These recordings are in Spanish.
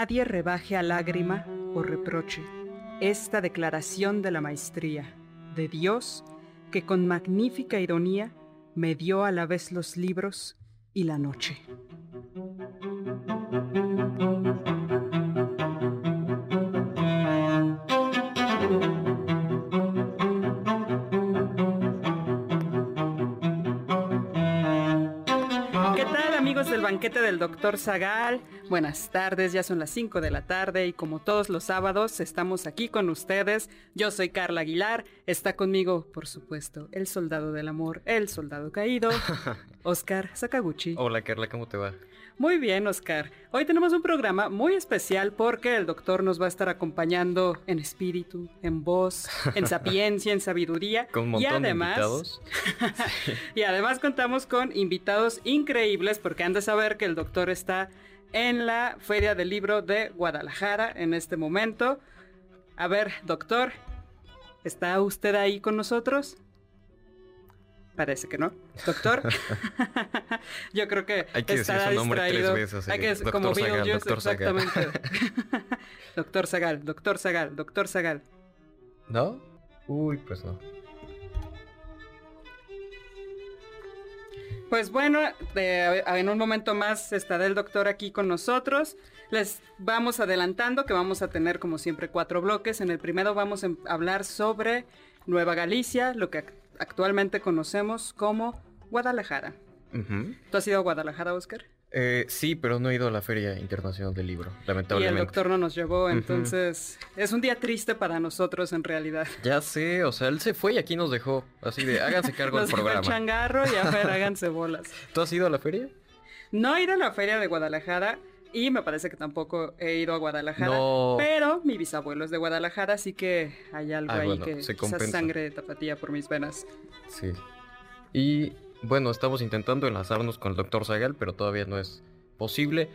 Nadie rebaje a lágrima o reproche esta declaración de la maestría de Dios que con magnífica ironía me dio a la vez los libros y la noche. Banquete del doctor Zagal. Buenas tardes, ya son las 5 de la tarde y como todos los sábados estamos aquí con ustedes. Yo soy Carla Aguilar, está conmigo, por supuesto, el soldado del amor, el soldado caído, Oscar Sakaguchi. Hola Carla, ¿cómo te va? Muy bien, Oscar. Hoy tenemos un programa muy especial porque el doctor nos va a estar acompañando en espíritu, en voz, en sapiencia, en sabiduría. Con un montón y además, de invitados. y además contamos con invitados increíbles porque han de saber que el doctor está en la Feria del Libro de Guadalajara en este momento. A ver, doctor, ¿está usted ahí con nosotros? Parece que no. Doctor. Yo creo que Hay que decir su nombre tres veces. Hay que Doctor como Zagal, Beetlejuice, Doctor exactamente. doctor Zagal, doctor Zagal, doctor Zagal. ¿No? Uy, pues no. Pues bueno, de- en un momento más estará el doctor aquí con nosotros. Les vamos adelantando que vamos a tener como siempre cuatro bloques. En el primero vamos a em- hablar sobre Nueva Galicia, lo que ac- actualmente conocemos como Guadalajara. ¿Tú has ido a Guadalajara, Oscar? Eh, sí, pero no he ido a la Feria Internacional del Libro, Y el lamentablemente. doctor no nos llevó, entonces es un día triste para nosotros en realidad. Ya sé, o sea, él se fue y aquí nos dejó. Así de, háganse cargo del Nos dejó el programa. changarro y a ver, háganse bolas. ¿Tú has ido a la feria? No he ido a la feria de Guadalajara y me parece que tampoco he ido a Guadalajara. No. Pero mi bisabuelo es de Guadalajara, así que hay algo Ah, ahí bueno, que se compensa. sangre de tapatía por mis venas. Sí. Y bueno, estamos intentando enlazarnos con el doctor Zagal, pero todavía no es posible.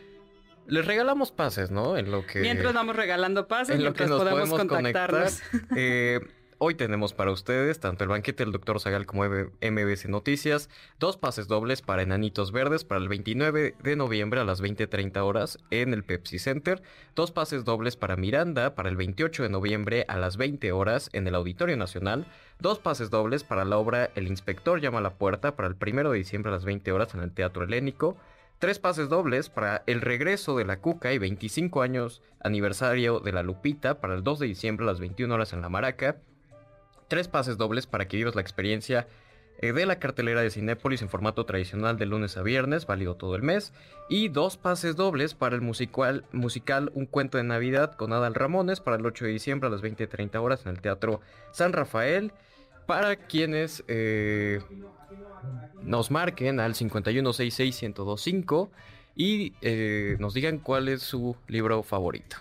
Les regalamos pases, ¿no? En lo que... Mientras vamos regalando pases, en lo que mientras nos podemos podemos contactarnos. conectar. Eh, hoy tenemos para ustedes tanto el banquete del Dr. Zagal como M- MBS Noticias, dos pases dobles para Enanitos Verdes para el 29 de noviembre a las 20.30 horas en el Pepsi Center, dos pases dobles para Miranda para el 28 de noviembre a las 20 horas en el Auditorio Nacional, dos pases dobles para la obra El Inspector llama a la puerta para el 1 de diciembre a las 20 horas en el Teatro Helénico, Tres pases dobles para el regreso de la Cuca y 25 años aniversario de la Lupita para el 2 de diciembre a las 21 horas en la Maraca. Tres pases dobles para que vivas la experiencia eh, de la cartelera de Cinépolis en formato tradicional de lunes a viernes, válido todo el mes. Y dos pases dobles para el musical, musical Un cuento de Navidad con Adal Ramones para el 8 de diciembre a las 20.30 horas en el Teatro San Rafael. Para quienes eh, nos marquen al 5166-1025 y eh, nos digan cuál es su libro favorito.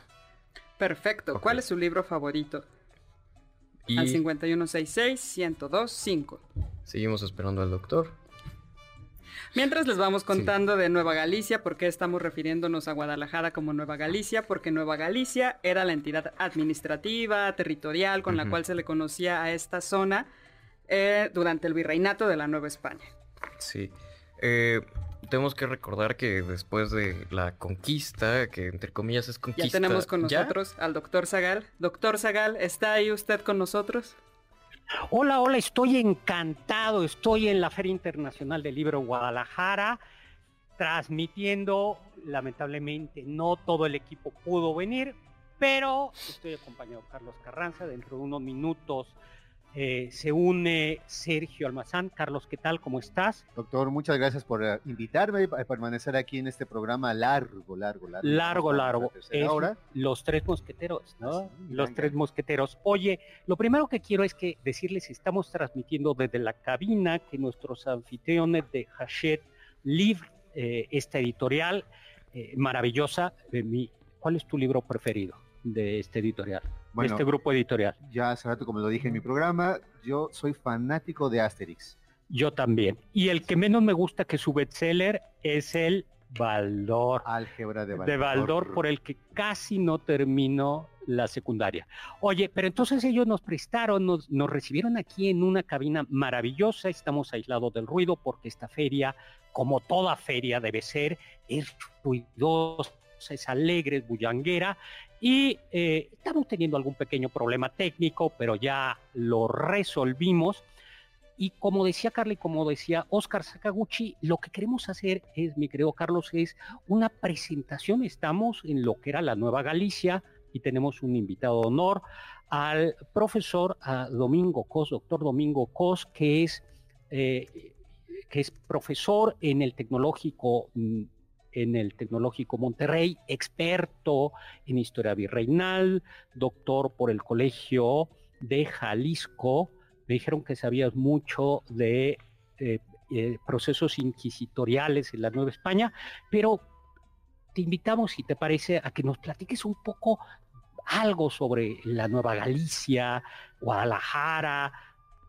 Perfecto. ¿Cuál es su libro favorito? Y Al 5166-1025. seguimos esperando al doctor. Mientras les vamos contando de Nueva Galicia, ¿por qué estamos refiriéndonos a Guadalajara como Nueva Galicia? Porque Nueva Galicia era la entidad administrativa, territorial, con la cual se le conocía a esta zona eh, durante el virreinato de la Nueva España. Sí. Eh, tenemos que recordar que después de la conquista, que entre comillas es conquista. Ya tenemos con nosotros al doctor Zagal. Doctor Zagal, ¿está ahí usted con nosotros? Hola, hola, estoy encantado, estoy en la Feria Internacional del Libro Guadalajara, transmitiendo, lamentablemente no todo el equipo pudo venir, pero estoy acompañado de Carlos Carranza, dentro de unos minutos eh, se une Sergio Almazán. Carlos, ¿qué tal? ¿Cómo estás? Doctor, muchas gracias por eh, invitarme a permanecer aquí en este programa largo, largo, largo. Largo, largo. los tres mosqueteros, ¿no? los tres mosqueteros. Oye, lo primero que quiero es que decirles, estamos transmitiendo desde la cabina que nuestros anfitriones de Hachette Live, eh, esta editorial maravillosa. Mi, ¿Cuál es tu libro preferido de este editorial? Este grupo editorial. Ya hace rato, como lo dije en mi programa, yo soy fanático de Asterix. Yo también. Y el que menos me gusta que su bestseller es el Baldor. Álgebra de Baldor. De Baldor, por el que casi no terminó la secundaria. Oye, pero entonces ellos nos prestaron, nos, nos recibieron aquí en una cabina maravillosa, estamos aislados del ruido porque esta feria, como toda feria debe ser, es ruidosa, es alegre, es bullanguera y eh, estamos teniendo algún pequeño problema técnico, pero ya lo resolvimos. Y como decía Carly, como decía Oscar Sakaguchi, lo que queremos hacer es, mi querido Carlos, es una presentación. Estamos en lo que era la Nueva Galicia y tenemos un invitado de honor al profesor Domingo Cos, doctor Domingo Cos, que es, eh, que es profesor en el Tecnológico mm, en el Tecnológico Monterrey, experto en historia virreinal, doctor por el Colegio de Jalisco. Me dijeron que sabías mucho de eh, eh, procesos inquisitoriales en la Nueva España, pero te invitamos, si te parece, a que nos platiques un poco algo sobre la Nueva Galicia, Guadalajara,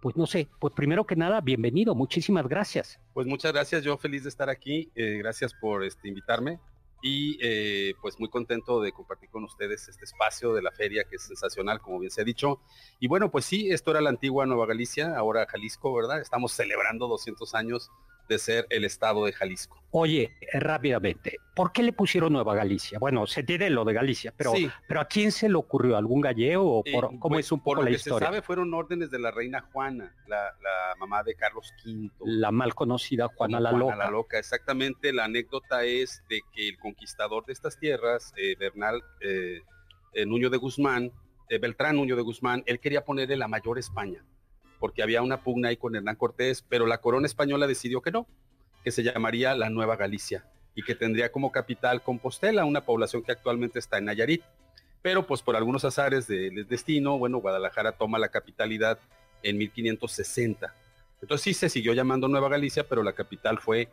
pues no sé, pues primero que nada, bienvenido, muchísimas gracias. Pues muchas gracias, yo feliz de estar aquí, eh, gracias por este, invitarme y eh, pues muy contento de compartir con ustedes este espacio de la feria que es sensacional, como bien se ha dicho. Y bueno, pues sí, esto era la antigua Nueva Galicia, ahora Jalisco, ¿verdad? Estamos celebrando 200 años de ser el estado de Jalisco. Oye, eh, rápidamente, ¿por qué le pusieron Nueva Galicia? Bueno, se tiene lo de Galicia, pero, pero ¿a quién se le ocurrió? ¿Algún gallego? O por, ¿Cómo pues, es un poco por lo que historia? Se sabe, fueron órdenes de la reina Juana, la, mamá de Carlos V. La mal conocida Juana la Loca. la Loca, exactamente. La anécdota es de que el conquistador de estas tierras, eh, Bernal eh, Nuño de Guzmán, Beltrán Nuño de Guzmán, él quería ponerle la mayor España porque había una pugna ahí con Hernán Cortés, pero la corona española decidió que no, que se llamaría la Nueva Galicia y que tendría como capital Compostela, una población que actualmente está en Nayarit. Pero pues por algunos azares del destino, bueno, Guadalajara toma la capitalidad en 1560. Entonces sí se siguió llamando Nueva Galicia, pero la capital fue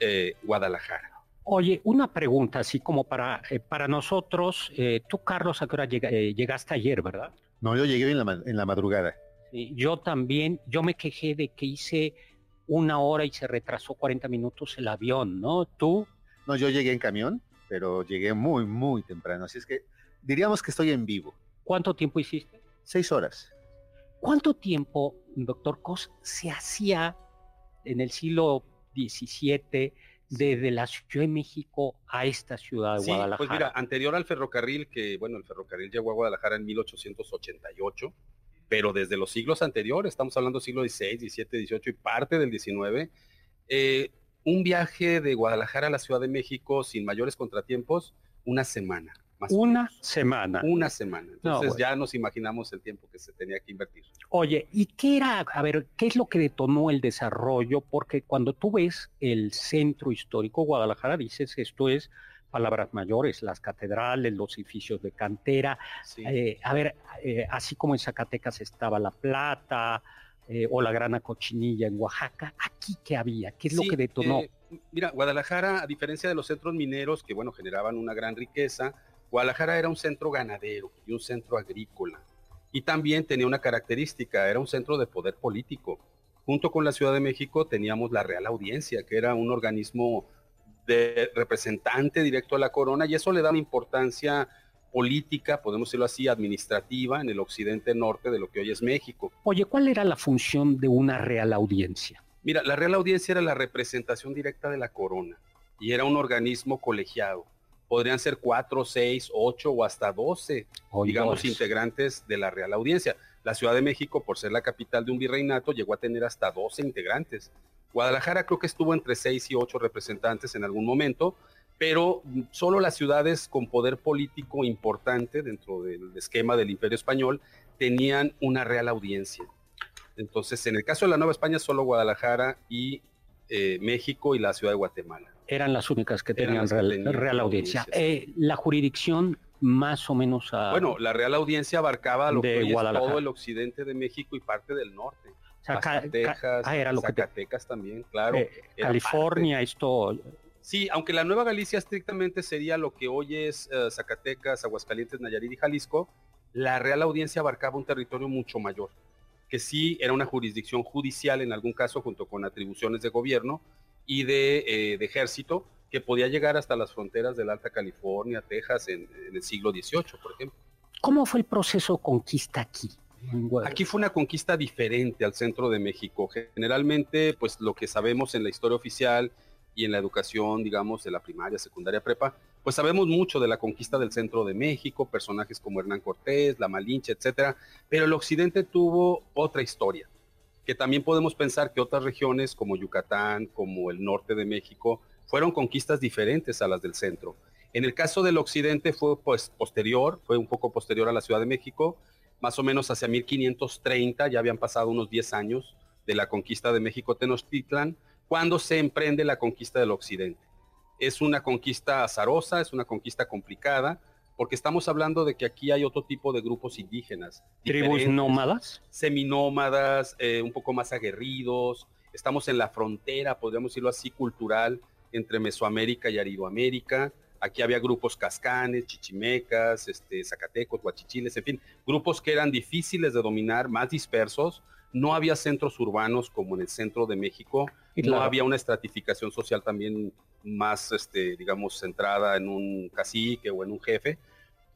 eh, Guadalajara. Oye, una pregunta así como para, eh, para nosotros. Eh, tú, Carlos, a qué hora llegaste ayer, ¿verdad? No, yo llegué en la, en la madrugada. Yo también, yo me quejé de que hice una hora y se retrasó 40 minutos el avión, ¿no? ¿Tú? No, yo llegué en camión, pero llegué muy, muy temprano. Así es que diríamos que estoy en vivo. ¿Cuánto tiempo hiciste? Seis horas. ¿Cuánto tiempo, doctor Cos, se hacía en el siglo XVII desde la Ciudad de México a esta ciudad de sí, Guadalajara? Pues mira, anterior al ferrocarril, que bueno, el ferrocarril llegó a Guadalajara en 1888 pero desde los siglos anteriores, estamos hablando del siglo XVI, XVII, XVIII y parte del XIX, eh, un viaje de Guadalajara a la Ciudad de México sin mayores contratiempos, una semana. Más una semana. Una semana. Entonces ya nos imaginamos el tiempo que se tenía que invertir. Oye, ¿y qué era, a ver, qué es lo que detonó el desarrollo? Porque cuando tú ves el centro histórico Guadalajara, dices, esto es palabras mayores, las catedrales, los edificios de cantera. Eh, a ver, eh, así como en Zacatecas estaba La Plata eh, o la Grana Cochinilla en Oaxaca, ¿aquí qué había? ¿Qué es lo que detonó? mira, Guadalajara, a diferencia de los centros mineros que, bueno, generaban una gran riqueza, Guadalajara era un centro ganadero y un centro agrícola. Y también tenía una característica, era un centro de poder político. junto con la Ciudad de México teníamos la Real Audiencia, que era un organismo de representante directo a la corona, y eso le da una importancia política, podemos decirlo así, administrativa en el occidente norte de lo que hoy es México. Oye, ¿cuál era la función de una Real Audiencia? Mira, la Real Audiencia era la representación directa de la corona y era un organismo colegiado. Podrían ser cuatro, seis, ocho o hasta doce, digamos, integrantes de la Real Audiencia. La Ciudad de México, por ser la capital de un virreinato, llegó a tener hasta 12 integrantes. Guadalajara creo que estuvo entre seis y ocho representantes en algún momento, pero solo las ciudades con poder político importante dentro del esquema del Imperio Español tenían una real audiencia. Entonces, en el caso de la Nueva España, solo Guadalajara y eh, México y la ciudad de Guatemala. Eran las únicas que tenían real, audiencia. Eh, la jurisdicción más o menos Bueno, la Real Audiencia abarcaba lo que todo el occidente de México y parte del norte. Zacatecas, ah, era lo Zacatecas también, claro. Eh, California, esto... Sí, aunque la Nueva Galicia estrictamente sería lo que hoy es Zacatecas, Aguascalientes, Nayarit y Jalisco, la Real Audiencia abarcaba un territorio mucho mayor que sí era una jurisdicción judicial en algún caso junto con atribuciones de gobierno y de, eh, ejército que podía llegar hasta las fronteras de la Alta California, Texas en, el siglo XVIII, por ejemplo. ¿Cómo fue el proceso conquista aquí? Aquí fue una conquista diferente al centro de México. Generalmente, pues lo que sabemos en la historia oficial y en la educación, digamos, de la primaria, secundaria, prepa, pues sabemos mucho de la conquista del centro de México, personajes como Hernán Cortés, la Malinche, etcétera, pero el occidente tuvo otra historia, que también podemos pensar que otras regiones como Yucatán, como el norte de México, fueron conquistas diferentes a las del centro. En el caso del occidente fue pues posterior, fue un poco posterior a la Ciudad de México, más o menos hacia 1530, ya habían pasado unos 10 años de la conquista de México Tenochtitlan, cuando se emprende la conquista del occidente es una conquista azarosa, es una conquista complicada, porque estamos hablando de que aquí hay otro tipo de grupos indígenas. ¿Tribus nómadas? Seminómadas, eh, un poco más aguerridos. Estamos en la frontera, podríamos decirlo así, cultural entre Mesoamérica y Aridoamérica. Aquí había grupos cascanes, chichimecas, este, zacatecos, guachichiles, en fin, grupos que eran difíciles de dominar, más dispersos. No había centros urbanos como en el centro de México. No había una estratificación social también más, este, digamos, centrada en un cacique o en un jefe.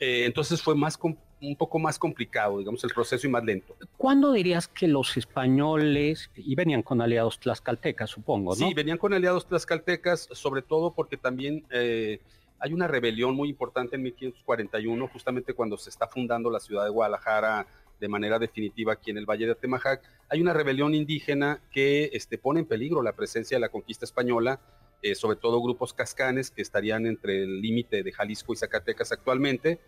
Eh, entonces fue más un poco más complicado, digamos, el proceso y más lento. ¿Cuándo dirías que los españoles, y venían con aliados tlaxcaltecas, supongo, ¿no? Sí, venían con aliados tlaxcaltecas, sobre todo porque también eh, hay una rebelión muy importante en 1541, justamente cuando se está fundando la ciudad de Guadalajara de manera definitiva aquí en el Valle de Atemajac, hay una rebelión indígena que este, pone en peligro la presencia de la conquista española eh, sobre todo grupos cascanes que estarían entre el límite de Jalisco y Zacatecas actualmente.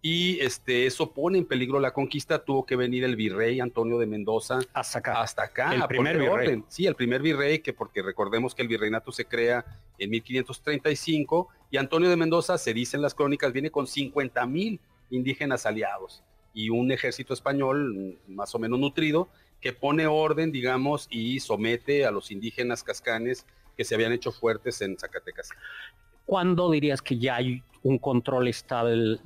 Y este, eso pone en peligro la conquista. Tuvo que venir el virrey Antonio de Mendoza hasta acá. Hasta acá el primer virrey. Sí, el primer virrey, que porque recordemos que el virreinato se crea en 1535 y Antonio de Mendoza, se dice en las crónicas, viene con 50 mil indígenas aliados y un ejército español más o menos nutrido que pone orden, digamos, y somete a los indígenas cascanes que se habían hecho fuertes en Zacatecas. ¿Cuándo dirías que ya hay un control estable,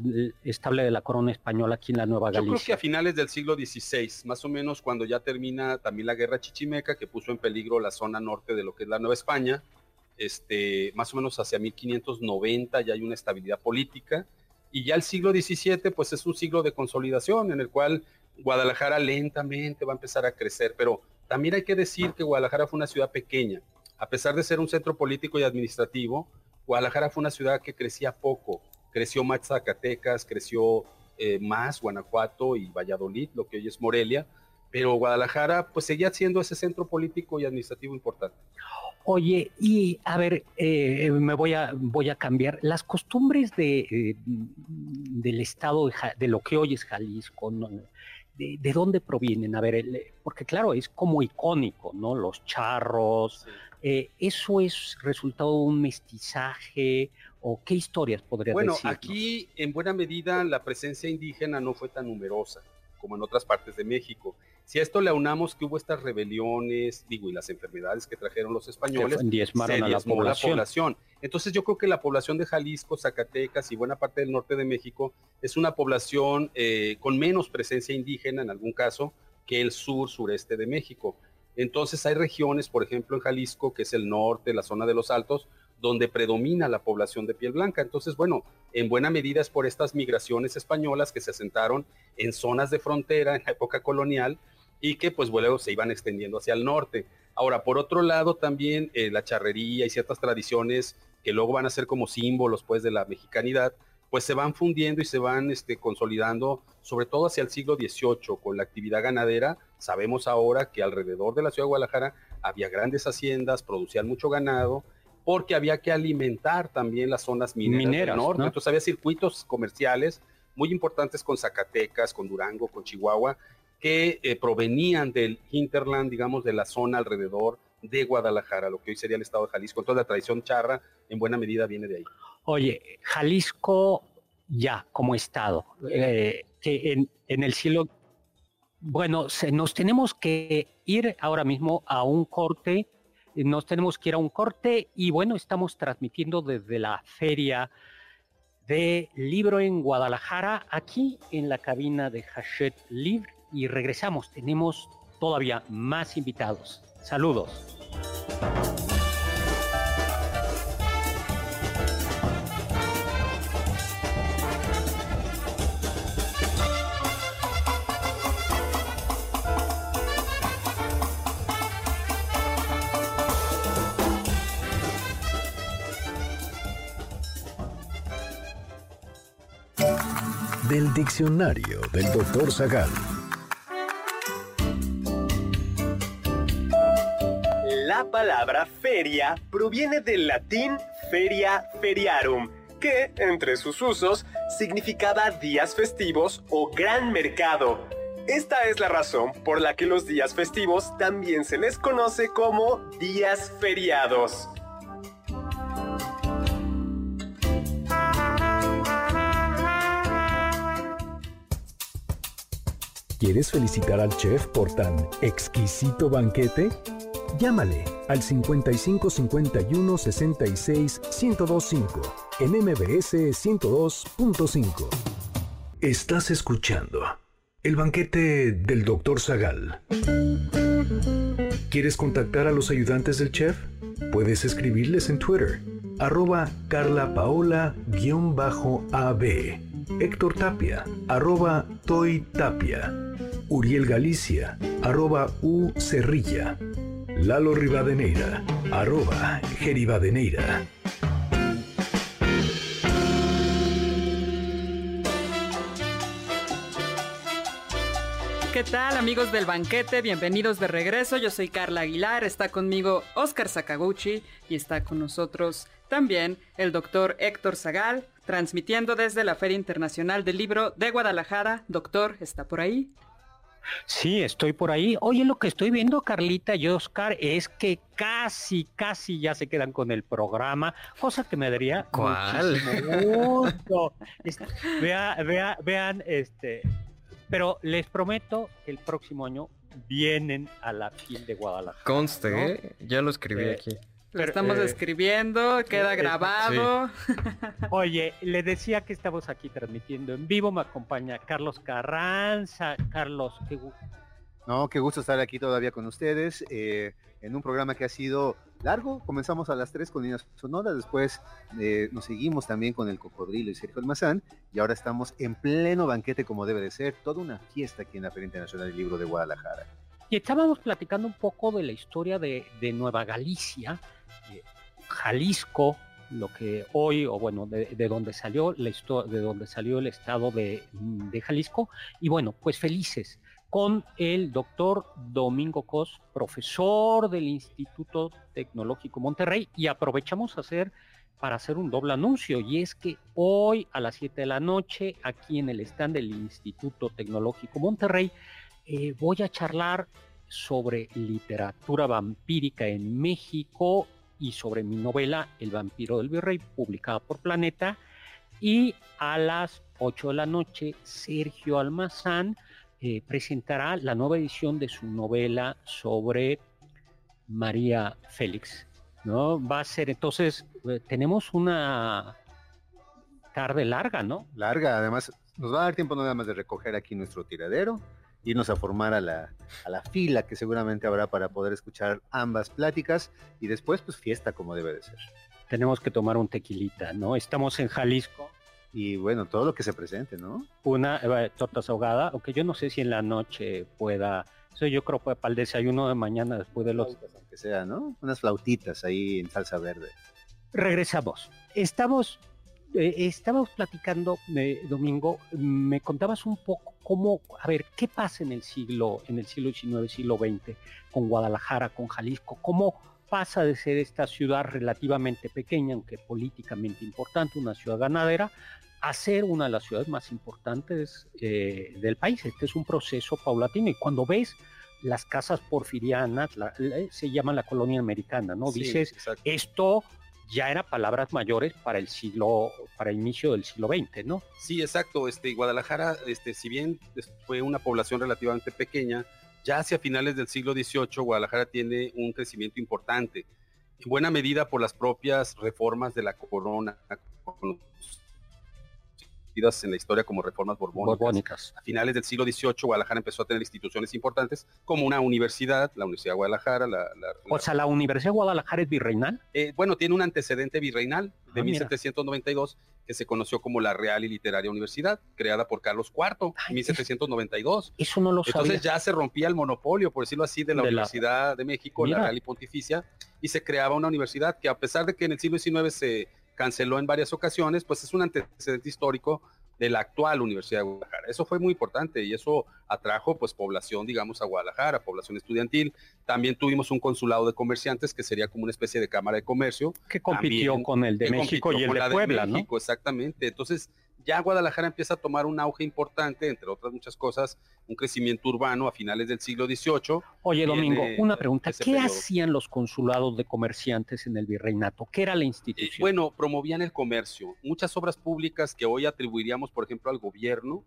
estable de la corona española aquí en la Nueva Galicia? Yo creo que a finales del siglo XVI, más o menos cuando ya termina también la guerra chichimeca, que puso en peligro la zona norte de lo que es la Nueva España, este, más o menos hacia 1590 ya hay una estabilidad política, y ya el siglo XVII pues es un siglo de consolidación en el cual Guadalajara lentamente va a empezar a crecer, pero también hay que decir que Guadalajara fue una ciudad pequeña, a pesar de ser un centro político y administrativo, Guadalajara fue una ciudad que crecía poco. Creció más Zacatecas, creció eh, más Guanajuato y Valladolid, lo que hoy es Morelia, pero Guadalajara pues seguía siendo ese centro político y administrativo importante. Oye, y a ver, eh, me voy a, voy a cambiar. Las costumbres de, eh, del estado de, lo que hoy es Jalisco, de, dónde provienen? A ver, porque claro, es como icónico, ¿no? Los charros, eh, ¿Eso es resultado de un mestizaje o qué historias podrías decir? Bueno, aquí en buena medida la presencia indígena no fue tan numerosa como en otras partes de México. Si a esto le aunamos que hubo estas rebeliones, digo, y las enfermedades que trajeron los españoles, se diezmaron a la población. Entonces yo creo que la población de Jalisco, Zacatecas y buena parte del norte de México es una población eh, con menos presencia indígena en algún caso que el sur, sureste de México Entonces hay regiones, por ejemplo en Jalisco, que es el norte, la zona de los altos, donde predomina la población de piel blanca. Entonces, bueno, en buena medida es por estas migraciones españolas que se asentaron en zonas de frontera en la época colonial y que pues luego se iban extendiendo hacia el norte. Ahora, por otro lado, también eh, la charrería y ciertas tradiciones que luego van a ser como símbolos pues de la mexicanidad, pues se van fundiendo y se van este, consolidando, sobre todo hacia el siglo XVIII, con la actividad ganadera. Sabemos ahora que alrededor de la ciudad de Guadalajara había grandes haciendas, producían mucho ganado, porque había que alimentar también las zonas mineras, del norte. Entonces había circuitos comerciales muy importantes con Zacatecas, con Durango, con Chihuahua, que eh, provenían del hinterland, digamos, de la zona alrededor de Guadalajara, lo que hoy sería el estado de Jalisco. Entonces la tradición charra en buena medida viene de ahí. Oye, Jalisco ya como estado, eh, que en, el cielo, bueno, nos tenemos que ir ahora mismo a un corte, nos tenemos que ir a un corte y bueno, estamos transmitiendo desde la feria de libro en Guadalajara, aquí en la cabina de Hachette Libre y regresamos, tenemos todavía más invitados. Saludos. Del diccionario del doctor Zagal. Palabra feria proviene del latín feria feriarum, que, entre sus usos, significaba días festivos o gran mercado. Esta es la razón por la que los días festivos también se les conoce como días feriados. ¿Quieres felicitar al chef por tan exquisito banquete? Llámale al 55 51 66 1025 en MBS 102.5. Estás escuchando el banquete del Dr. Zagal. ¿Quieres contactar a los ayudantes del chef? Puedes escribirles en Twitter, arroba carlapaola-ab, Héctor Tapia, arroba Toy Tapia Uriel Galicia, arroba U Cerrilla, Lalo Rivadeneira, arroba Geribadeneira. ¿Qué tal amigos del banquete? Bienvenidos de regreso. Yo soy Carla Aguilar, está conmigo Oscar Sakaguchi y está con nosotros también el doctor Héctor Zagal, transmitiendo desde la Feria Internacional del Libro de Guadalajara. Doctor, ¿está por ahí? Sí, estoy por ahí. Oye, lo que estoy viendo, Carlita y Oscar, es que casi, casi ya se quedan con el programa, cosa que me daría ¿Cuál? gusto. Vea, vea, vean, este, pero les prometo que el próximo año vienen a la FIL de Guadalajara. Conste, ¿eh? ya lo escribí Eh, aquí. Lo estamos Eh, escribiendo, queda eh, grabado. Oye, le decía que estamos aquí transmitiendo en vivo, me acompaña Carlos Carranza. Carlos, qué gusto. No, qué gusto estar aquí todavía con ustedes eh, en un programa que ha sido largo. Comenzamos a las 3 con líneas sonoras, después eh, nos seguimos también con el Cocodrilo y Sergio Almazán, y ahora estamos en pleno banquete como debe de ser, toda una fiesta aquí en la Feria Internacional del Libro de Guadalajara. Y estábamos platicando un poco de la historia de, de Nueva Galicia, Jalisco, lo que hoy, o bueno, de, de donde salió la de donde salió el estado de, de Jalisco, y bueno, pues felices con el doctor Domingo Cos, profesor del Instituto Tecnológico Monterrey, y aprovechamos a hacer para hacer un doble anuncio, y es que hoy a las 7 de la noche, aquí en el stand del Instituto Tecnológico Monterrey, eh, voy a charlar sobre literatura vampírica en México y sobre mi novela El vampiro del virrey, publicada por Planeta. Y a las 8 de la noche, Sergio Almazán eh, presentará la nueva edición de su novela sobre María Félix. ¿no? Va a ser entonces, eh, tenemos una tarde larga, ¿no? Larga, además, nos va a dar tiempo nada más de recoger aquí nuestro tiradero irnos a formar a la, a la fila que seguramente habrá para poder escuchar ambas pláticas y después pues fiesta como debe de ser. Tenemos que tomar un tequilita, ¿no? Estamos en Jalisco. Y bueno, todo lo que se presente, ¿no? Una eh, tortas ahogada, aunque yo no sé si en la noche pueda, eso yo creo que para el desayuno de mañana después de los... Aunque sea, ¿no? Unas flautitas ahí en salsa verde. Regresamos. Estamos, eh, estábamos platicando, eh, Domingo, me contabas un poco cómo, a ver, qué pasa en el siglo, en el siglo XIX, siglo XX, con Guadalajara, con Jalisco, cómo pasa de ser esta ciudad relativamente pequeña, aunque políticamente importante, una ciudad ganadera, a ser una de las ciudades más importantes eh, del país. Este es un proceso paulatino y cuando ves las casas porfirianas, la- la- se llama la colonia americana, ¿no? Sí, Dices, exacto. esto ya era palabras mayores para el siglo, para el inicio del siglo XX, ¿no? Sí, exacto. Este, Guadalajara, este, si bien fue una población relativamente pequeña, ya hacia finales del siglo XVIII Guadalajara tiene un crecimiento importante, en buena medida por las propias reformas de la corona, conocidas en la historia como reformas borbónicas. Borbónicas. A finales del siglo XVIII Guadalajara empezó a tener instituciones importantes como una universidad, la Universidad de Guadalajara, la, la- O sea, la Universidad de Guadalajara es virreinal. eh, bueno, tiene un antecedente virreinal de Ah, mira. 1792 que se conoció como la Real y Literaria Universidad, creada por Carlos IV en 1792. Eso no lo sabía. Entonces ya se rompía el monopolio, por decirlo así, de la De la- Universidad de México, Mira. la Real y Pontificia, y se creaba una universidad que a pesar de que en el siglo XIX se canceló en varias ocasiones, pues es un antecedente histórico de la actual Universidad de Guadalajara. Eso fue muy importante y eso atrajo pues población, digamos, a Guadalajara, población estudiantil. También tuvimos un consulado de comerciantes que sería como una especie de cámara de comercio que compitió también, con el de México y el de la Puebla, ¿no? México, Exactamente. Entonces, ya Guadalajara empieza a tomar un auge importante, entre otras muchas cosas, un crecimiento urbano a finales del siglo XVIII. Oye, Domingo, una pregunta. ¿Qué periodo. hacían los consulados de comerciantes en el virreinato? ¿Qué era la Eh, institución? bueno, promovían el comercio. Muchas obras públicas que hoy atribuiríamos, por ejemplo, al gobierno,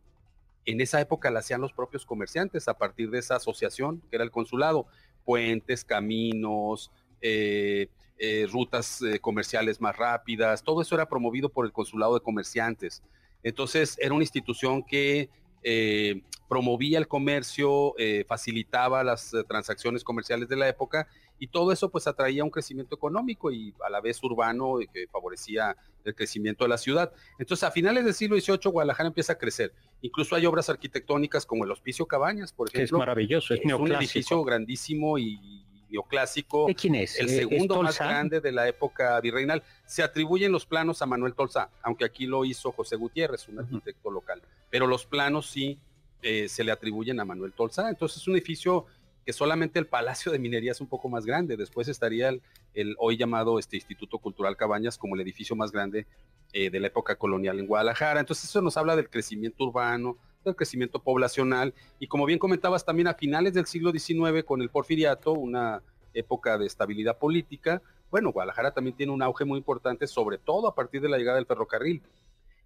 en esa época la hacían los propios comerciantes a partir de esa asociación que era el consulado. Puentes, caminos, eh, eh, rutas eh, comerciales más rápidas, todo eso era promovido por el consulado de comerciantes. Entonces era una institución que eh, promovía el comercio, eh, facilitaba las eh, transacciones comerciales de la época y todo eso pues atraía un crecimiento económico y a la vez urbano y que favorecía el crecimiento de la ciudad. Entonces a finales del siglo XVIII Guadalajara empieza a crecer. Incluso hay obras arquitectónicas como el Hospicio Cabañas, por que es ejemplo. maravilloso, es, es un edificio grandísimo y neoclásico. ¿De quién es? El ¿es segundo más grande de la época virreinal. Se atribuyen los planos a Manuel Tolsa, aunque aquí lo hizo José Gutiérrez, un arquitecto local. Pero los planos sí eh, se le atribuyen a Manuel Tolsa. Entonces es un edificio que solamente el Palacio de Minería es un poco más grande. Después estaría el, el hoy llamado este Instituto Cultural Cabañas como el edificio más grande eh, de la época colonial en Guadalajara. Entonces eso nos habla del crecimiento urbano, del crecimiento poblacional y como bien comentabas también a finales del siglo XIX con el porfiriato, una época de estabilidad política, bueno, Guadalajara también tiene un auge muy importante, sobre todo a partir de la llegada del ferrocarril.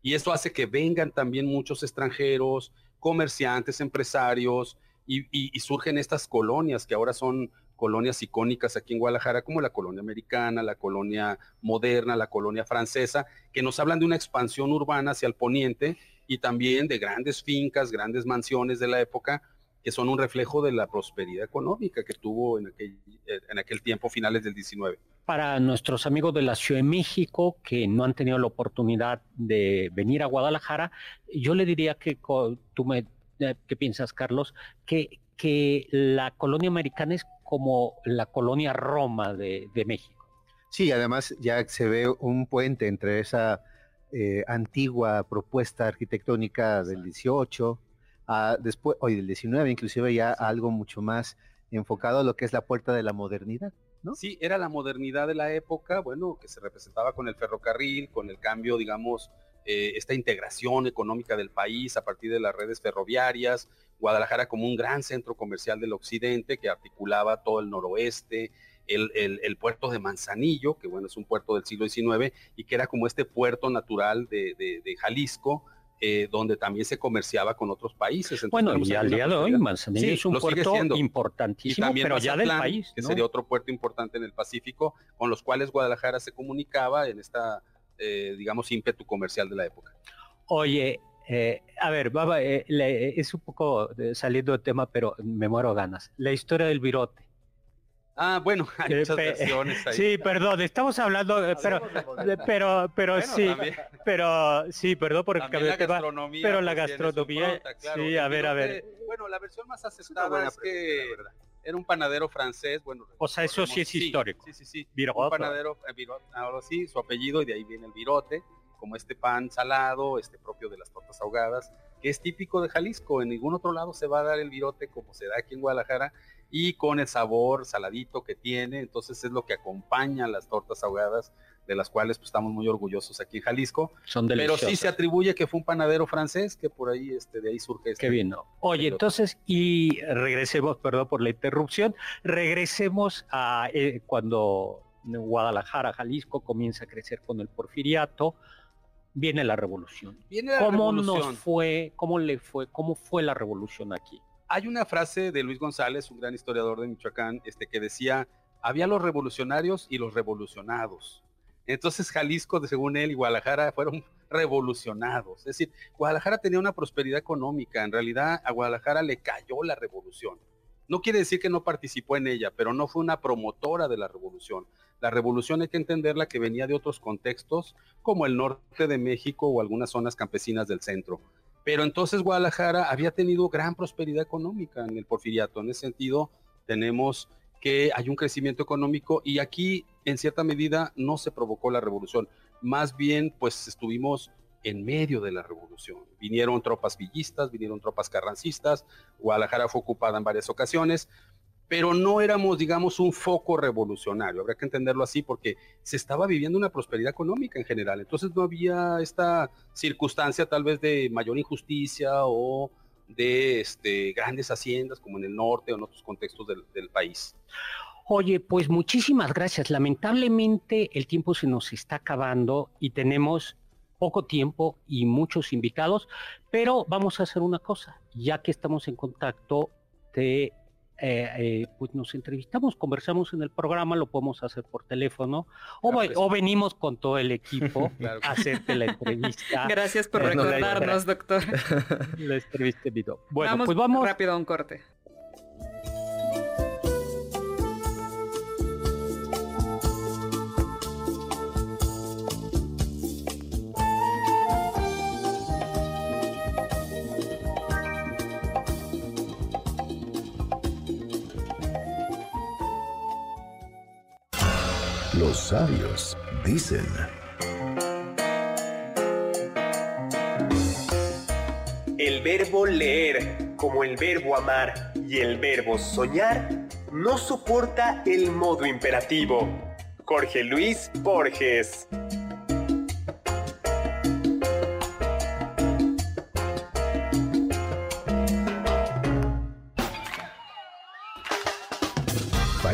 Y esto hace que vengan también muchos extranjeros, comerciantes, empresarios, y- y surgen estas colonias que ahora son colonias icónicas aquí en Guadalajara, como la colonia americana, la colonia moderna, la colonia francesa, que nos hablan de una expansión urbana hacia el poniente y también de grandes fincas, grandes mansiones de la época, que son un reflejo de la prosperidad económica que tuvo en aquel, eh, en aquel tiempo, finales del 19. Para nuestros amigos de la Ciudad de México que no han tenido la oportunidad de venir a Guadalajara, yo le diría que tú me, eh, ¿qué piensas, Carlos? Que, que la colonia americana es como la colonia Roma de, de México. Sí, además ya se ve un puente entre esa eh, antigua propuesta arquitectónica del 18, a después, hoy del 19, inclusive ya algo mucho más enfocado a lo que es la puerta de la modernidad. ¿no? Sí, era la modernidad de la época, bueno, que se representaba con el ferrocarril, con el cambio, digamos, eh, esta integración económica del país a partir de las redes ferroviarias, Guadalajara como un gran centro comercial del occidente que articulaba todo el noroeste, el, el- el puerto de Manzanillo, que bueno, es un puerto del siglo XIX y que era como este puerto natural de, de- de Jalisco, eh, donde también se comerciaba con otros países. Entonces, Bueno, y al día de hoy. Manzanillo Sí, es un puerto. Y importantísimo, también pero ya del país. que ¿no? sería otro puerto importante en el Pacífico, con los cuales Guadalajara se comunicaba en esta, eh, digamos, ímpetu comercial de la época. Oye, Eh, a ver, baba, le- es un poco saliendo del tema, pero me muero ganas. La historia del virote. Ah, bueno, hay muchas pe- versiones ahí. Sí, perdón, estamos hablando, eh, pero, pero, pero Bueno, sí, también- pero sí, perdón por el También cambio la de tema. gastronomía. pero la pues, gastronomía, claro. sí, a ver, a ver. Bueno, la versión más aceptada es que era un panadero francés. Bueno, O sea, eso sí es histórico. Sí, sí, sí. Virote. Un panadero, eh, virote, ahora sí, su apellido y de ahí viene el virote, como este pan salado, este propio de las tortas ahogadas, que es típico de Jalisco. En ningún otro lado se va a dar el virote como se da aquí en Guadalajara y con el sabor saladito que tiene. Entonces es lo que acompaña las tortas ahogadas, de las cuales pues, estamos muy orgullosos aquí en Jalisco. Son Pero deliciosas. sí se atribuye que fue un panadero francés, que por ahí, este, de ahí surge este. Qué bien, ¿no? Oye, Pero- entonces, y regresemos, perdón por la interrupción, regresemos a eh, cuando Guadalajara, Jalisco, comienza a crecer con el porfiriato, viene la revolución. Viene la ¿Cómo revolución. nos fue, cómo le fue, cómo fue la revolución aquí? Hay una frase de Luis González, un gran historiador de Michoacán, este, que decía, había los revolucionarios y los revolucionados. Entonces Jalisco, según él, y Guadalajara fueron revolucionados. Es decir, Guadalajara tenía una prosperidad económica. En realidad a Guadalajara le cayó la revolución. No quiere decir que no participó en ella, pero no fue una promotora de la revolución. La revolución hay que entenderla que venía de otros contextos, como el norte de México o algunas zonas campesinas del centro. Pero entonces Guadalajara había tenido gran prosperidad económica en el porfiriato. En ese sentido, tenemos que hay un crecimiento económico y aquí, en cierta medida, no se provocó la revolución. Más bien, pues estuvimos en medio de la revolución. Vinieron tropas villistas, vinieron tropas carrancistas, Guadalajara fue ocupada en varias ocasiones, pero no éramos, digamos, un foco revolucionario. Habrá que entenderlo así porque se estaba viviendo una prosperidad económica en general. Entonces no había esta circunstancia tal vez de mayor injusticia o de este, grandes haciendas como en el norte o en otros contextos del, del país. Oye, pues muchísimas gracias. Lamentablemente el tiempo se nos está acabando y tenemos poco tiempo y muchos invitados, pero vamos a hacer una cosa, ya que estamos en contacto, te, eh, eh, pues nos entrevistamos, conversamos en el programa, lo podemos hacer por teléfono, o, Claro que sí. o venimos con todo el equipo Claro a hacerte la entrevista. Gracias por la- recordarnos, doctor. la entrevista en video. Bueno, vamos pues vamos. rápido a un corte. Los sabios dicen, El verbo leer, como el verbo amar y el verbo soñar, no soporta el modo imperativo. Jorge Luis Borges.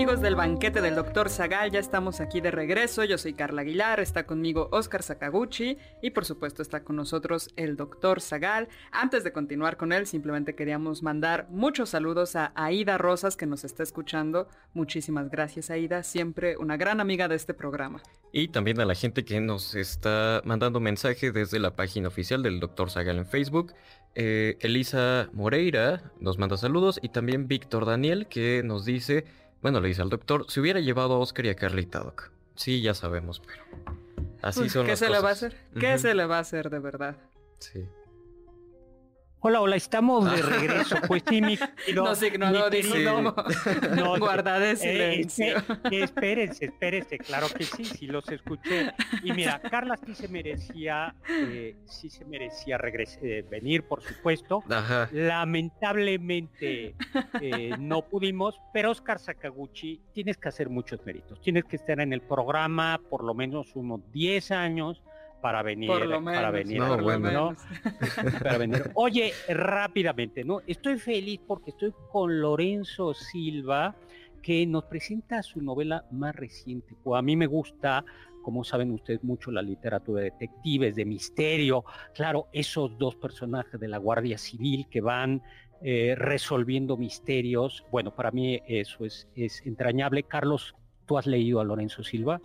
Amigos del banquete del doctor Zagal, ya estamos aquí de regreso. Yo soy Carla Aguilar, está conmigo Oscar Sakaguchi y por supuesto está con nosotros el doctor Zagal. Antes de continuar con él, simplemente queríamos mandar muchos saludos a Aida Rosas que nos está escuchando. Muchísimas gracias Aida, siempre una gran amiga de este programa. Y también a la gente que nos está mandando mensaje desde la página oficial del Dr. Zagal en Facebook. Eh, Elisa Moreira nos manda saludos y también Víctor Daniel que nos dice, bueno, le dice al doctor, si hubiera llevado a Oscar y a Carlita Doc. Sí, ya sabemos, pero así son ¿Qué las se le va a cosas. hacer? ¿Qué se le va a hacer de verdad? Sí. Hola, hola, estamos de regreso. Pues sí, mi querido- Nos ignoró, mi querido- no. No, Guardad eh, silencio. espe- espérense, espérense, claro que sí, sí los escuché. Y mira, Carla sí se merecía, eh, sí se merecía eh, venir, por supuesto. Ajá. Lamentablemente eh, no pudimos, pero Oscar Sakaguchi, tienes que hacer muchos méritos. Tienes que estar en el programa por lo menos unos 10 años para venir, para venir, No, por lo bueno. Para venir. Oye, rápidamente, ¿no? Estoy feliz porque estoy con Lorenzo Silva, que nos presenta su novela más reciente. Pues a mí me gusta, como saben ustedes, mucho la literatura de detectives, de misterio. Claro, esos dos personajes de la Guardia Civil que van eh, resolviendo misterios. Bueno, para mí eso es, es entrañable. Carlos, ¿tú has leído a Lorenzo Silva?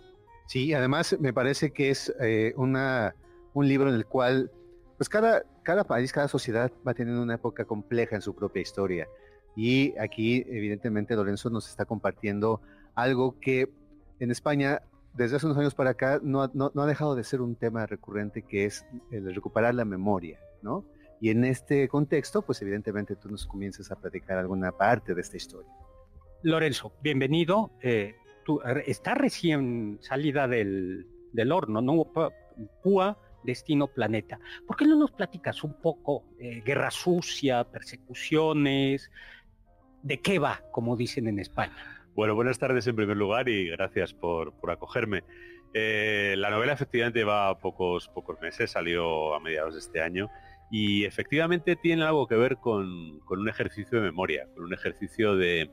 Sí, además me parece que es eh, una, un libro en el cual, pues cada, cada país, cada sociedad va teniendo una época compleja en su propia historia. Y aquí, evidentemente, Lorenzo nos está compartiendo algo que en España, desde hace unos años para acá, no, ha- no- no ha dejado de ser un tema recurrente, que es el recuperar la memoria, ¿no? Y en este contexto, pues evidentemente tú nos comienzas a platicar alguna parte de esta historia. Lorenzo, bienvenido. Eh, estás recién salida del, del horno, ¿no? Púa, Destino Planeta. ¿Por qué no nos platicas un poco eh, guerra sucia, persecuciones? ¿De qué va, como dicen en España? Bueno, buenas tardes en primer lugar y gracias por, por acogerme. Eh, la novela efectivamente va pocos, pocos meses, salió a mediados de este año y efectivamente tiene algo que ver con, con un ejercicio de memoria, con un ejercicio de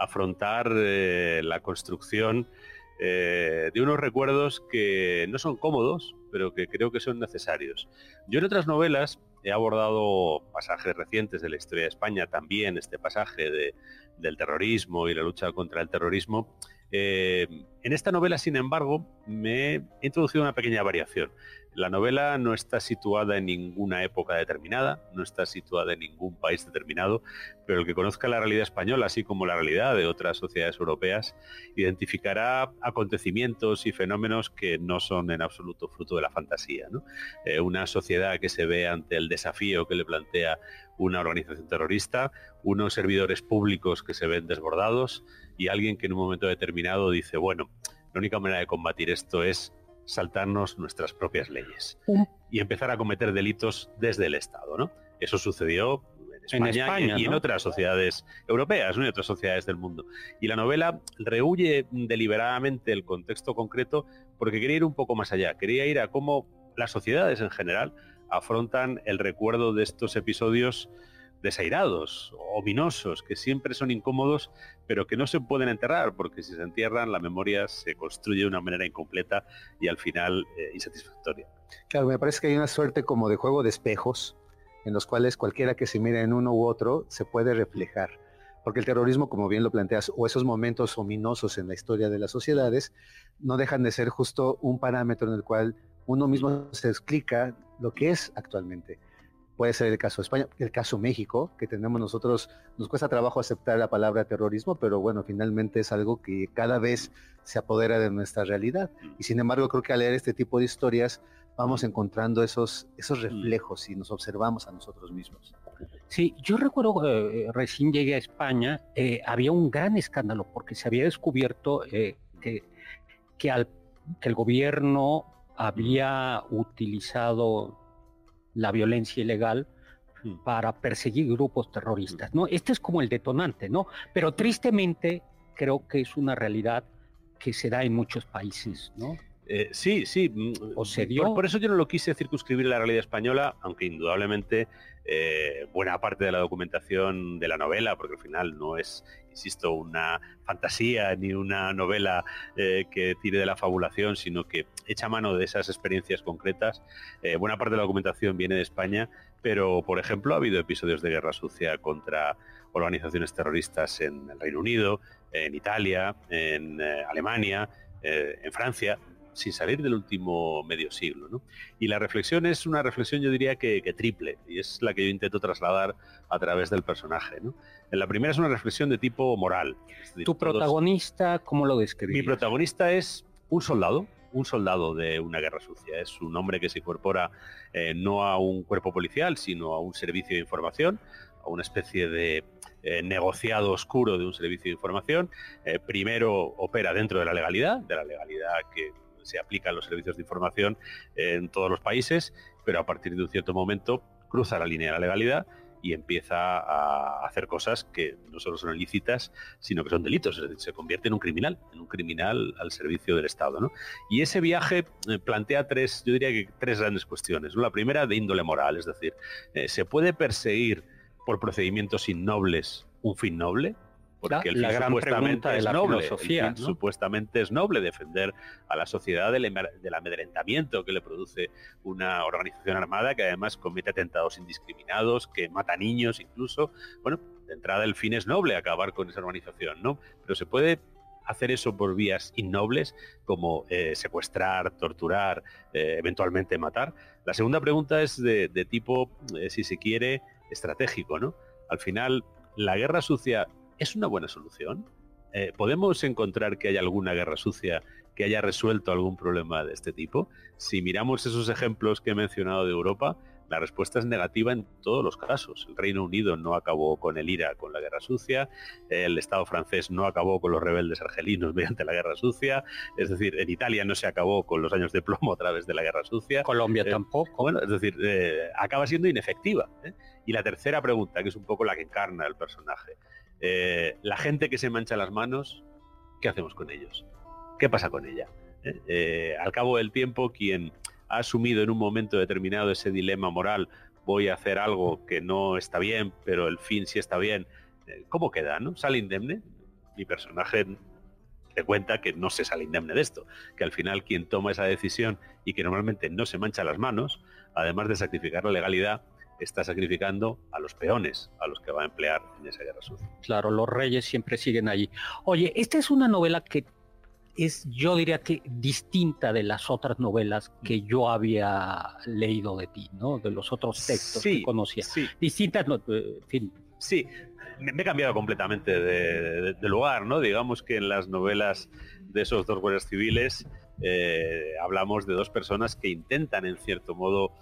afrontar eh, la construcción eh, de unos recuerdos que no son cómodos, pero que creo que son necesarios. Yo en otras novelas he abordado pasajes recientes de la historia de España, también este pasaje de, del terrorismo y la lucha contra el terrorismo. Eh, en esta novela, sin embargo, me he introducido una pequeña variación. La novela no está situada en ninguna época determinada, no está situada en ningún país determinado, pero el que conozca la realidad española, así como la realidad de otras sociedades europeas, identificará acontecimientos y fenómenos que no son en absoluto fruto de la fantasía. Eh, una sociedad que se ve ante el desafío que le plantea una organización terrorista, unos servidores públicos que se ven desbordados y alguien que en un momento determinado dice, bueno, la única manera de combatir esto es saltarnos nuestras propias leyes y empezar a cometer delitos desde el Estado, ¿no? Eso sucedió en España, y- España, y, en otras sociedades europeas, ¿no? y otras sociedades del mundo. Y la novela rehuye deliberadamente el contexto concreto porque quería ir un poco más allá, quería ir a cómo las sociedades en general afrontan el recuerdo de estos episodios desairados, ominosos, que siempre son incómodos, pero que no se pueden enterrar, porque si se entierran, la memoria se construye de una manera incompleta y al final eh, insatisfactoria. Claro, me parece que hay una suerte como de juego de espejos en los cuales cualquiera que se mire en uno u otro se puede reflejar. Porque el terrorismo, como bien lo planteas, o esos momentos ominosos en la historia de las sociedades, no dejan de ser justo un parámetro en el cual uno mismo se explica lo que es actualmente. Puede ser el caso de España, el caso México, que tenemos nosotros, nos cuesta trabajo aceptar la palabra terrorismo, pero bueno, finalmente es algo que cada vez se apodera de nuestra realidad. Y sin embargo, creo que al leer este tipo de historias, vamos encontrando esos, esos reflejos y nos observamos a nosotros mismos. Sí, yo recuerdo eh, recién llegué a España, eh, había un gran escándalo porque se había descubierto eh, que, que, al- que el gobierno había utilizado la violencia ilegal Mm. para perseguir grupos terroristas, ¿no? Este es como el detonante, ¿no? Pero tristemente creo que es una realidad que se da en muchos países, ¿no? Eh, sí, sí. mm, ¿O se dio? Por, por eso yo no lo quise circunscribir a la realidad española, aunque indudablemente eh, buena parte de la documentación de la novela, porque al final no es, insisto, una fantasía ni una novela eh, que tire de la fabulación, sino que echa mano de esas experiencias concretas. Buena parte de la documentación viene de España, pero por ejemplo ha habido episodios de guerra sucia contra organizaciones terroristas en el Reino Unido, en Italia, en Alemania, eh, en Francia, sin salir del último medio siglo. ¿no? Y la reflexión es una reflexión, yo diría que, que triple, y es la que yo intento trasladar a través del personaje. ¿no? La primera es una reflexión de tipo moral. decir, Tu todos- protagonista, ¿cómo lo mi describes? protagonista es un soldado, un soldado de una guerra sucia. Es un hombre que se incorpora eh, no a un cuerpo policial, sino a un servicio de información, a una especie de eh, negociado oscuro de un servicio de información. Eh, primero opera dentro de la legalidad, de la legalidad que se aplica a los servicios de información en todos los países, pero a partir de un cierto momento cruza la línea de la legalidad y empieza a hacer cosas que no solo son ilícitas, sino que son delitos, es decir, se convierte en un criminal, en un criminal al servicio del Estado. ¿no? Y ese viaje eh, plantea tres, yo diría que tres grandes cuestiones. La primera de índole moral, es decir, eh, ¿se puede perseguir por procedimientos innobles un fin noble? Porque el fin la gran supuestamente pregunta de la noble. filosofía, El fin ¿no? supuestamente es noble defender a la sociedad del, amedrentamiento que le produce una organización armada que además comete atentados indiscriminados, que mata niños incluso. Bueno, de entrada el fin es noble, acabar con esa organización, ¿no? Pero se puede hacer eso por vías innobles como eh, secuestrar, torturar, eh, eventualmente matar. La segunda pregunta es de, de tipo, eh, si se quiere, estratégico, ¿no? Al final, la guerra sucia ¿Es una buena solución? Eh, ¿Podemos encontrar que haya alguna guerra sucia que haya resuelto algún problema de este tipo? Si miramos esos ejemplos que he mencionado de Europa, la respuesta es negativa en todos los casos. El Reino Unido no acabó con el IRA con la guerra sucia, el Estado francés no acabó con los rebeldes argelinos mediante la guerra sucia, es decir, en Italia no se acabó con los años de plomo a través de la guerra sucia. Colombia Eh, tampoco. Bueno, es decir, eh, acaba siendo inefectiva. ¿eh? Y la tercera pregunta, que es un poco la que encarna el personaje. Eh, la gente que se mancha las manos, ¿qué hacemos con ellos? ¿Qué pasa con ella? ¿Eh? Eh, al cabo del tiempo, quien ha asumido en un momento determinado ese dilema moral, voy a hacer algo que no está bien, pero el fin sí está bien, ¿cómo queda? ¿no? ¿Sale indemne? Mi personaje te cuenta que no se sale indemne de esto, que al final quien toma esa decisión y que normalmente no se mancha las manos, además de sacrificar la legalidad, está sacrificando a los peones a los que va a emplear en esa guerra sucia. Claro, los reyes siempre siguen allí. Oye, esta es una novela que es, yo diría que distinta de las otras novelas que yo había leído de ti, ¿no? De los otros textos Sí, que conocía. sí. Distintas, no, eh, en fin, Sí, me, he cambiado completamente de, de- de lugar, ¿no? Digamos que en las novelas de esos dos guardias civiles eh, hablamos de dos personas que intentan, en cierto modo,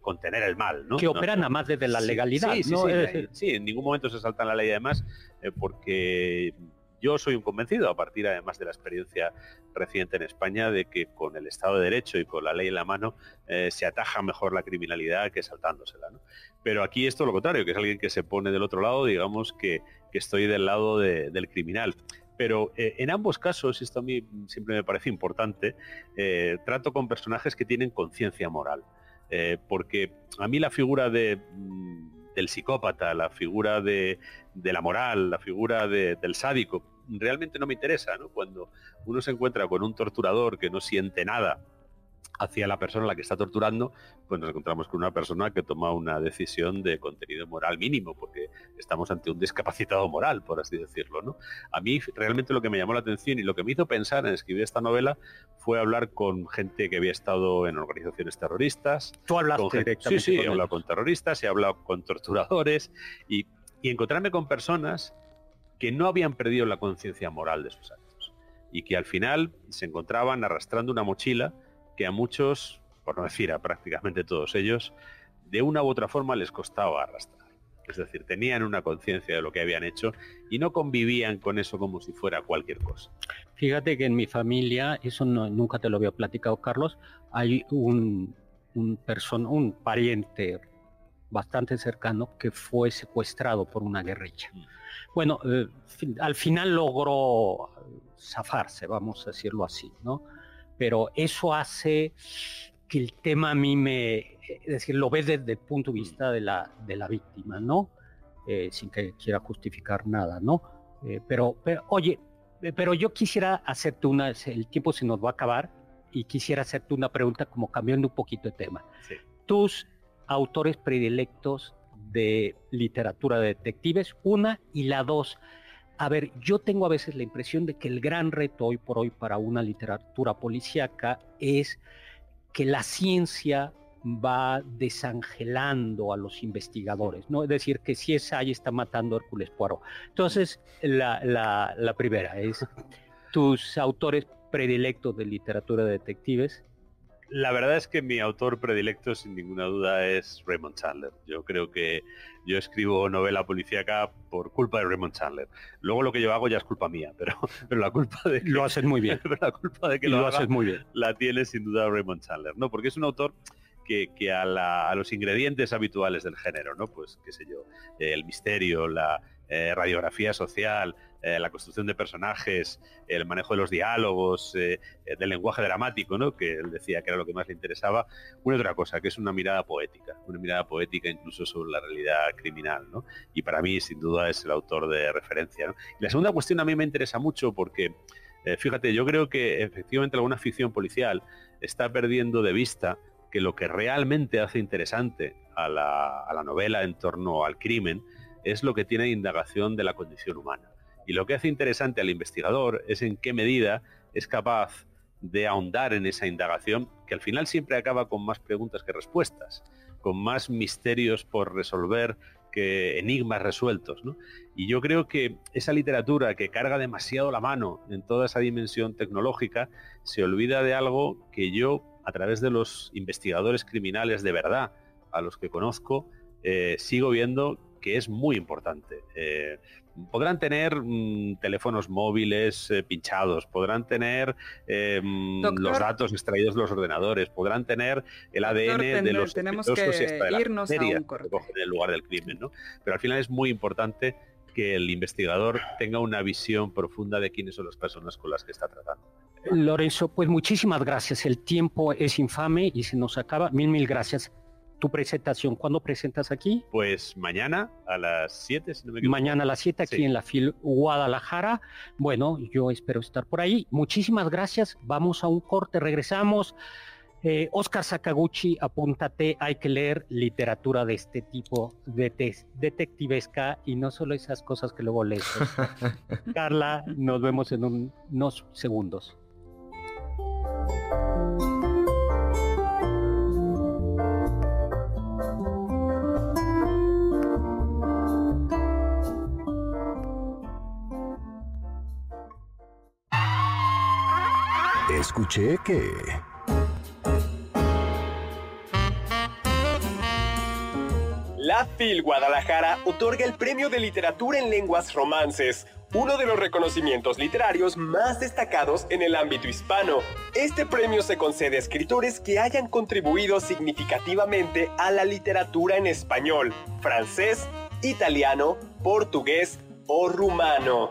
contener el mal, ¿no? que No- operan a más desde la Sí, legalidad, sí, sí, ¿no? sí, eh, en ningún momento se saltan la ley además, eh, porque yo soy un convencido, a partir además de la experiencia reciente en España, de que con el Estado de Derecho y con la ley en la mano eh, se ataja mejor la criminalidad que saltándosela. ¿no? Pero aquí esto es lo contrario, que es alguien que se pone del otro lado, digamos que, que estoy del lado de- del criminal. Pero eh, en ambos casos, y esto a mí siempre me parece importante, eh, trato con personajes que tienen conciencia moral. Eh, porque a mí la figura de, mm, del psicópata, la figura de, de la moral, la figura de- del sádico, realmente no me interesa. ¿no? Cuando uno se encuentra con un torturador que no siente nada hacia la persona a la que está torturando, pues nos encontramos con una persona que toma una decisión de contenido moral mínimo, porque estamos ante un discapacitado moral, por así decirlo. ¿no? A mí realmente lo que me llamó la atención y lo que me hizo pensar en escribir esta novela fue hablar con gente que había estado en organizaciones terroristas, tú hablaste con gente- directamente Sí, sí, con he hablado con terroristas, he hablado con torturadores y, y encontrarme con personas que no habían perdido la conciencia moral de sus actos y que al final se encontraban arrastrando una mochila que a muchos, por no decir a prácticamente todos ellos, de una u otra forma les costaba arrastrar. Es decir, tenían una conciencia de lo que habían hecho y no convivían con eso como si fuera cualquier cosa. Fíjate que en mi familia, eso no- nunca te lo había platicado, Carlos, hay un, un, person- un pariente bastante cercano que fue secuestrado por una guerrilla. Mm. Bueno, eh, al final logró zafarse, vamos a decirlo así, ¿no? Pero eso hace que el tema a mí me, es decir, lo ves desde el punto de vista de la, de la víctima, ¿no? Eh, sin que quiera justificar nada, ¿no? Eh, pero, pero, oye, eh, pero yo quisiera hacerte una, el tiempo se nos va a acabar y quisiera hacerte una pregunta como cambiando un poquito de tema. Sí. Tus autores predilectos de literatura de detectives, una y la dos. A ver, yo tengo a veces la impresión de que el gran reto hoy por hoy para una literatura policíaca es que la ciencia va desangelando a los investigadores, ¿no? Es decir, que si es ahí está matando a Hércules Poirot. Entonces, la, la, la primera es tus autores predilectos de literatura de detectives. La verdad es que mi autor predilecto, sin ninguna duda, es Raymond Chandler. Yo creo que yo escribo novela policíaca por culpa de Raymond Chandler. Luego lo que yo hago ya es culpa mía, pero, pero la culpa de que, Lo haces muy bien. pero la culpa de que lo, lo haces muy bien. la tiene sin duda Raymond Chandler, ¿no? Porque es un autor que, a, los ingredientes habituales del género, ¿no? Pues, qué sé yo, el misterio, la eh, radiografía social, eh, la construcción de personajes, el manejo de los diálogos, eh, del lenguaje dramático, ¿no? Que él decía que era lo que más le interesaba. Una otra cosa, que es una mirada poética, una mirada poética incluso sobre la realidad criminal, ¿no? Y para mí, sin duda, es el autor de referencia, Y la segunda cuestión a mí me interesa mucho porque fíjate, yo creo que efectivamente alguna ficción policial está perdiendo de vista que lo que realmente hace interesante a la, novela en torno al crimen es lo que tiene indagación de la condición humana. Y lo que hace interesante al investigador es en qué medida es capaz de ahondar en esa indagación, que al final siempre acaba con más preguntas que respuestas, con más misterios por resolver que enigmas resueltos. Y yo creo que esa literatura que carga demasiado la mano en toda esa dimensión tecnológica se olvida de algo que yo a través de los investigadores criminales de verdad a los que conozco, eh, sigo viendo que es muy importante. Eh, podrán tener mm, teléfonos móviles eh, pinchados, podrán tener mm, los datos extraídos de los ordenadores, podrán tener el ADN de los tenemos que irnos a en el lugar del crimen, ¿no? Pero al final es muy importante que el investigador tenga una visión profunda de quiénes son las personas con las que está tratando. Lorenzo, pues muchísimas gracias. El tiempo es infame y se nos acaba. Mil, mil gracias. Tu presentación, ¿cuándo presentas aquí? Pues mañana a las 7, si no me equivoco. Mañana a las 7 aquí en la FIL Guadalajara. Bueno, yo espero estar por ahí. Muchísimas gracias. Vamos a un corte, regresamos. Eh, Oscar Sakaguchi, apúntate, hay que leer literatura de este tipo, de detectivesca y no solo esas cosas que luego lees. Carla, nos vemos en unos segundos. Escuché que... La FIL Guadalajara otorga el Premio de Literatura en Lenguas Romances, uno de los reconocimientos literarios más destacados en el ámbito hispano. Este premio se concede a escritores que hayan contribuido significativamente a la literatura en español, francés, italiano, portugués o rumano.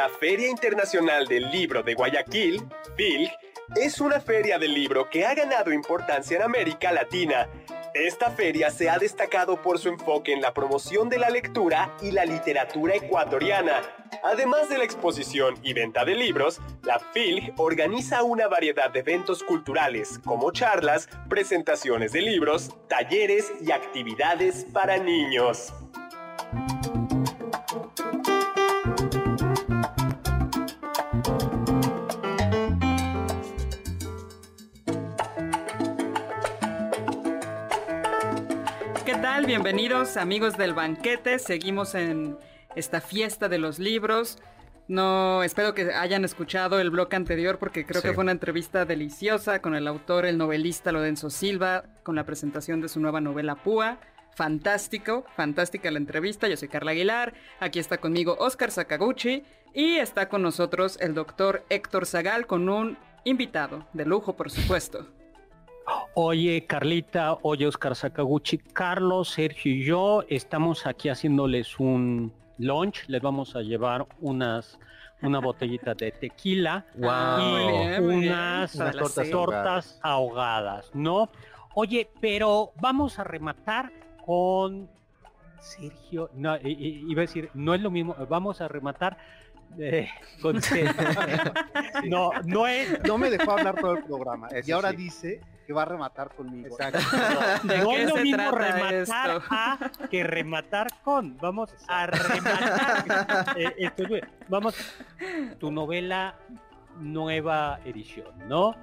La Feria Internacional del Libro de Guayaquil, FILG, es una feria del libro que ha ganado importancia en América Latina. Esta feria se ha destacado por su enfoque en la promoción de la lectura y la literatura ecuatoriana. Además de la exposición y venta de libros, la FILG organiza una variedad de eventos culturales como charlas, presentaciones de libros, talleres y actividades para niños. Bienvenidos amigos del banquete. Seguimos en esta fiesta de los libros. No, espero que hayan escuchado el bloque anterior porque creo que fue una entrevista deliciosa con el autor, el novelista Lorenzo Silva, con la presentación de su nueva novela Púa. Fantástico, fantástica la entrevista. Yo soy Carla Aguilar. Aquí está conmigo Oscar Sakaguchi y está con nosotros el doctor Héctor Zagal con un invitado de lujo, por supuesto. Oye, Carlita, oye, Oscar Sakaguchi, Carlos, Sergio y yo estamos aquí haciéndoles un lunch. Les vamos a llevar unas una botellita de tequila y unas tortas, ahogadas, ¿no? Oye, pero vamos a rematar con Sergio, no, iba a decir, no es lo mismo, vamos a rematar eh, con no, no es. No me dejó hablar todo el programa. y ahora dice que va a rematar conmigo. ¿De no es lo se mismo rematar esto? a que rematar con. Vamos a rematar. Eh, esto vamos, tu novela nueva edición, ¿no?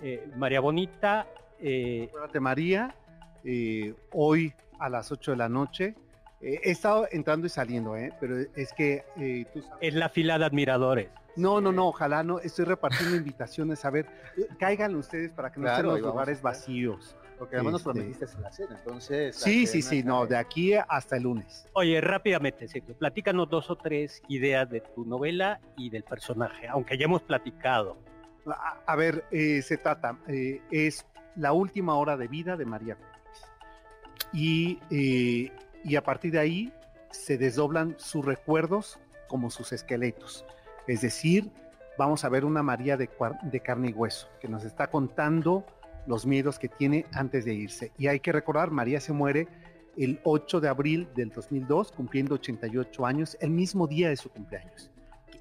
Eh, María Bonita, eh, Acuérdate, María, eh, hoy a las 8 de la noche. eh, he estado entrando y saliendo, ¿eh? pero es que eh, tú sabes- es la fila de admiradores. No, no, no, ojalá no. Estoy repartiendo invitaciones. A ver, eh, cáiganle ustedes para que no Claro, estén los lugares vacíos. Porque además nos Este- prometiste en la cena, entonces... la Sí, sí, cena sí, no, de aquí hasta el lunes. Oye, rápidamente, Sergio, platícanos dos o tres ideas de tu novela y del personaje, aunque ya hemos platicado. A, a ver, eh, se trata, eh, es la última hora de vida de María Félix. Y, eh, y a partir de ahí se desdoblan sus recuerdos como sus esqueletos. Es decir, vamos a ver una María de, carne y hueso, que nos está contando los miedos que tiene antes de irse. Y hay que recordar, María se muere el 8 de abril del 2002, cumpliendo 88 años, el mismo día de su cumpleaños.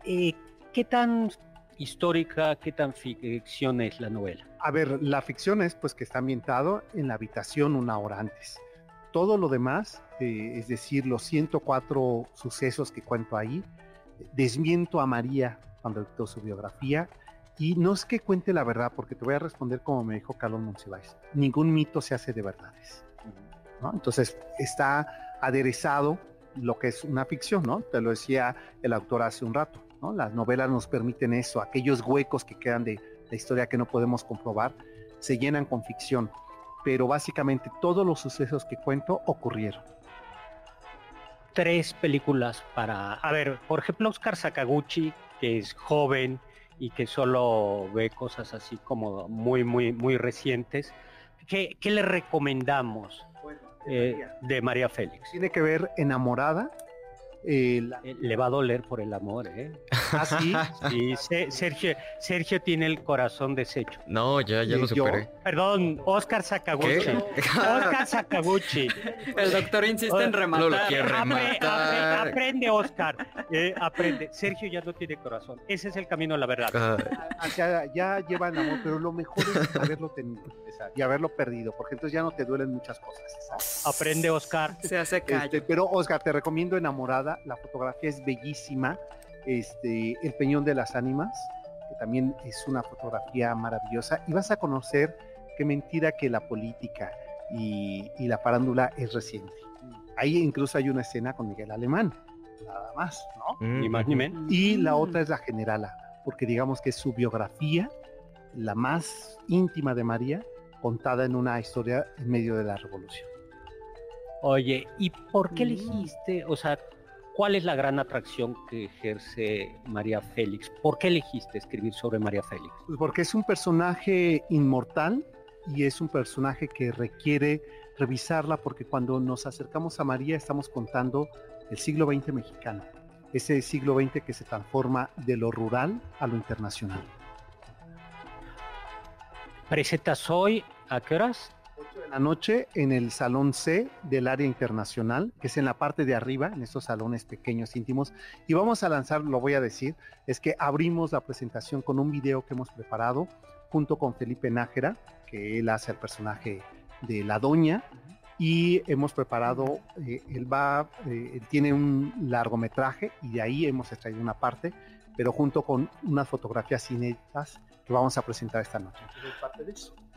Eh, ¿Qué tan histórica, qué tan ficción es la novela? A ver, la ficción es pues que está ambientado en la habitación una hora antes. Todo lo demás, eh, es decir, los 104 sucesos que cuento ahí, desmiento a María cuando dictó su biografía y no es que cuente la verdad, porque te voy a responder como me dijo Carlos Monsiváis. Ningún mito se hace de verdades. Entonces está aderezado lo que es una ficción, ¿no? Te lo decía el autor hace un rato. Las novelas nos permiten eso, aquellos huecos que quedan de la historia que no podemos comprobar, se llenan con ficción. Pero básicamente todos los sucesos que cuento ocurrieron. Tres películas para... A ver, por ejemplo, Oscar Sakaguchi, que es joven y que solo ve cosas así como muy, muy, muy recientes. ¿Qué, qué le recomendamos eh, de María Félix? Tiene que ver enamorada. Eh, la- Eh, Le va a doler por el amor, ¿eh? así, Sí, Se- Sergio, Sergio tiene el corazón deshecho. No, ya, ya Eh, lo yo- superé. Perdón, Oscar Sakaguchi. ¿Qué? Oscar Sakaguchi. El doctor insiste en No lo rematar. quiere rematar. apre- aprende, Oscar. eh, aprende. Sergio ya no tiene corazón. Ese es el camino a la verdad. Ah, ah, ya, ya lleva el amor, pero lo mejor es haberlo tenido y haberlo perdido, porque entonces ya no te duelen muchas cosas. ¿sabes? Aprende, Oscar. Se hace callo. Este, pero Oscar, te recomiendo Enamorada, la fotografía es bellísima, este, El Peñón de las Ánimas, que también es una fotografía maravillosa, y vas a conocer qué mentira que la política y, y la farándula es reciente. Ahí incluso hay una escena con Miguel Alemán, nada más, ¿no? mm, Ni más ni menos. Y la Mm. otra es la generala, porque digamos que es su biografía, la más íntima de María, contada en una historia en medio de la revolución. Oye, ¿y por qué Mm. elegiste, o sea, cuál es la gran atracción que ejerce María Félix? ¿Por qué elegiste escribir sobre María Félix? Pues porque es un personaje inmortal y es un personaje que requiere revisarla porque cuando nos acercamos a María estamos contando el siglo XX mexicano, ese siglo XX que se transforma de lo rural a lo internacional. ¿Presentas hoy a qué horas? 8 de la noche en el salón C del área internacional, que es en la parte de arriba, en estos salones pequeños íntimos. Y vamos a lanzar, lo voy a decir, es que abrimos la presentación con un video que hemos preparado junto con Felipe Nájera, que él hace el personaje de la doña. Y hemos preparado, eh, él va, eh, él tiene un largometraje y de ahí hemos extraído una parte, pero junto con unas fotografías inéditas que vamos a presentar esta noche.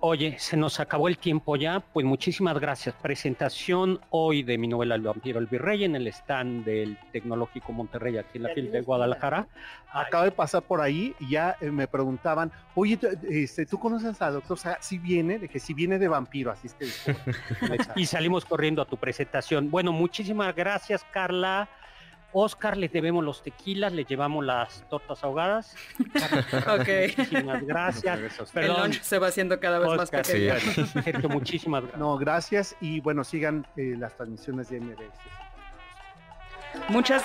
Oye, se nos acabó el tiempo ya, pues muchísimas gracias. Presentación hoy de mi novela El vampiro el virrey en el stand del Tecnológico Monterrey aquí en la FIL de Guadalajara. acabo de pasar por ahí y ya eh, me preguntaban, oye, tú- este, ¿tú conoces al doctor Saga? Si viene, de que si viene de vampiro, así es que... Y salimos corriendo a tu presentación. Bueno, muchísimas gracias, Carla. Oscar, les debemos los tequilas, les llevamos las tortas ahogadas. Ok. Muchísimas gracias. El Perdón, lunch se va haciendo cada vez más pequeño. Sergio, muchísimas gracias. No, gracias y bueno, sigan eh, las transmisiones de MBS. Muchas.